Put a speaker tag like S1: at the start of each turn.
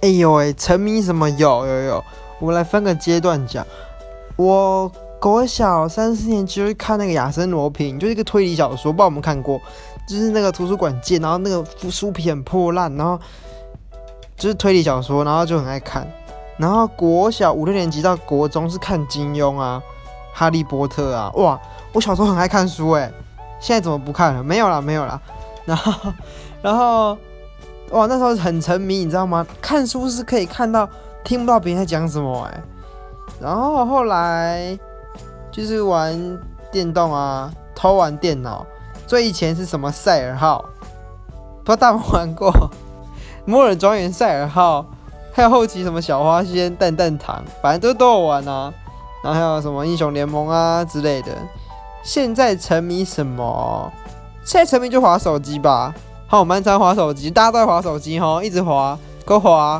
S1: 哎呦喂，沉迷什么？有有有，我们来分个阶段讲。我国小三四年级会看那个《亚森罗平》，就是一个推理小说，不知道我们看过。就是那个图书馆借，然后那个书皮很破烂，然后就是推理小说，然后就很爱看。然后国小五六年级到国中是看金庸啊，《哈利波特》啊，哇！我小时候很爱看书诶，现在怎么不看了？没有了，没有了。然后，然后，哇，那时候很沉迷，你知道吗？看书是可以看到听不到别人在讲什么诶。然后后来就是玩电动啊，偷玩电脑。最以前是什么赛尔号？不知道大家玩过《摩尔庄园》赛尔号，还有后期什么小花仙、蛋蛋糖，反正都都有玩啊。然后还有什么英雄联盟啊之类的。现在沉迷什么？现在沉迷就划手机吧。好，我蛮常滑手机，大家都在滑手机哈，一直滑，够滑。